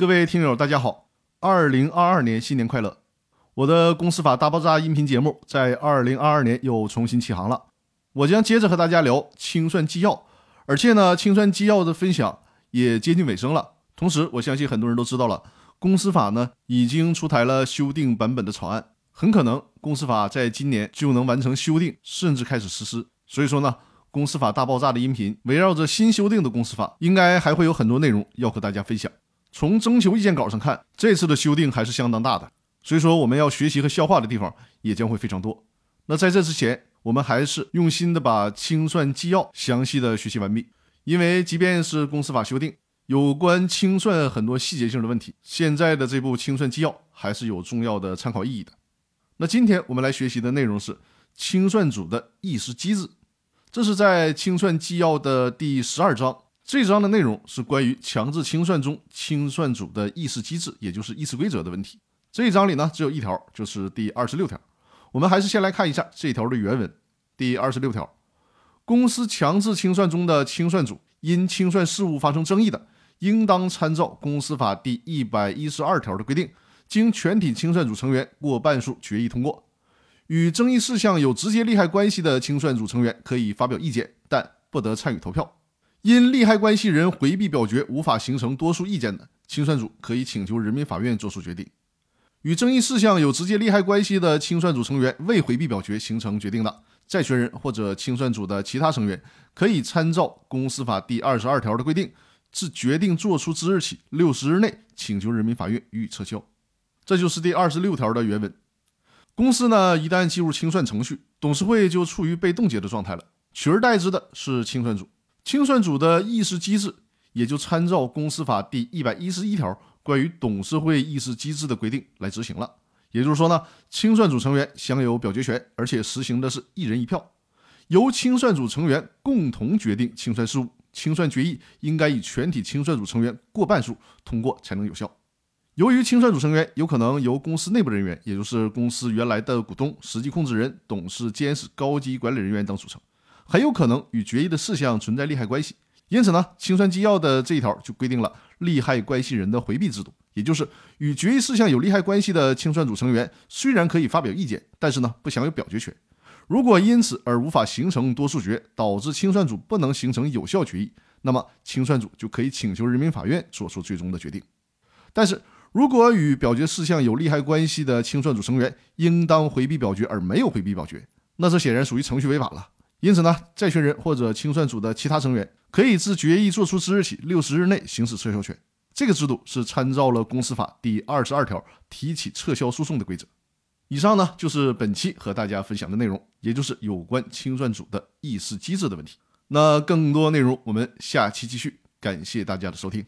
各位听友，大家好，二零二二年新年快乐！我的公司法大爆炸音频节目在二零二二年又重新起航了，我将接着和大家聊清算纪要，而且呢，清算纪要的分享也接近尾声了。同时，我相信很多人都知道了，公司法呢已经出台了修订版本的草案，很可能公司法在今年就能完成修订，甚至开始实施。所以说呢，公司法大爆炸的音频围绕着新修订的公司法，应该还会有很多内容要和大家分享。从征求意见稿上看，这次的修订还是相当大的，所以说我们要学习和消化的地方也将会非常多。那在这之前，我们还是用心的把清算纪要详细的学习完毕，因为即便是公司法修订，有关清算很多细节性的问题，现在的这部清算纪要还是有重要的参考意义的。那今天我们来学习的内容是清算组的议事机制，这是在清算纪要的第十二章。这章的内容是关于强制清算中清算组的议事机制，也就是议事规则的问题。这一章里呢，只有一条，就是第二十六条。我们还是先来看一下这条的原文。第二十六条，公司强制清算中的清算组因清算事务发生争议的，应当参照公司法第一百一十二条的规定，经全体清算组成员过半数决议通过。与争议事项有直接利害关系的清算组成员可以发表意见，但不得参与投票。因利害关系人回避表决无法形成多数意见的，清算组可以请求人民法院作出决定；与争议事项有直接利害关系的清算组成员未回避表决形成决定的，债权人或者清算组的其他成员可以参照公司法第二十二条的规定，自决定作出之日起六十日内请求人民法院予以撤销。这就是第二十六条的原文。公司呢，一旦进入清算程序，董事会就处于被冻结的状态了，取而代之的是清算组。清算组的议事机制也就参照公司法第一百一十一条关于董事会议事机制的规定来执行了。也就是说呢，清算组成员享有表决权，而且实行的是一人一票，由清算组成员共同决定清算事务。清算决议应该以全体清算组成员过半数通过才能有效。由于清算组成员有可能由公司内部人员，也就是公司原来的股东、实际控制人、董事、监事、高级管理人员等组成。很有可能与决议的事项存在利害关系，因此呢，清算纪要的这一条就规定了利害关系人的回避制度，也就是与决议事项有利害关系的清算组成员虽然可以发表意见，但是呢不享有表决权。如果因此而无法形成多数决，导致清算组不能形成有效决议，那么清算组就可以请求人民法院作出最终的决定。但是如果与表决事项有利害关系的清算组成员应当回避表决而没有回避表决，那这显然属于程序违法了。因此呢，债权人或者清算组的其他成员可以自决议作出之日起六十日内行使撤销权。这个制度是参照了公司法第二十二条提起撤销诉讼的规则。以上呢就是本期和大家分享的内容，也就是有关清算组的议事机制的问题。那更多内容我们下期继续，感谢大家的收听。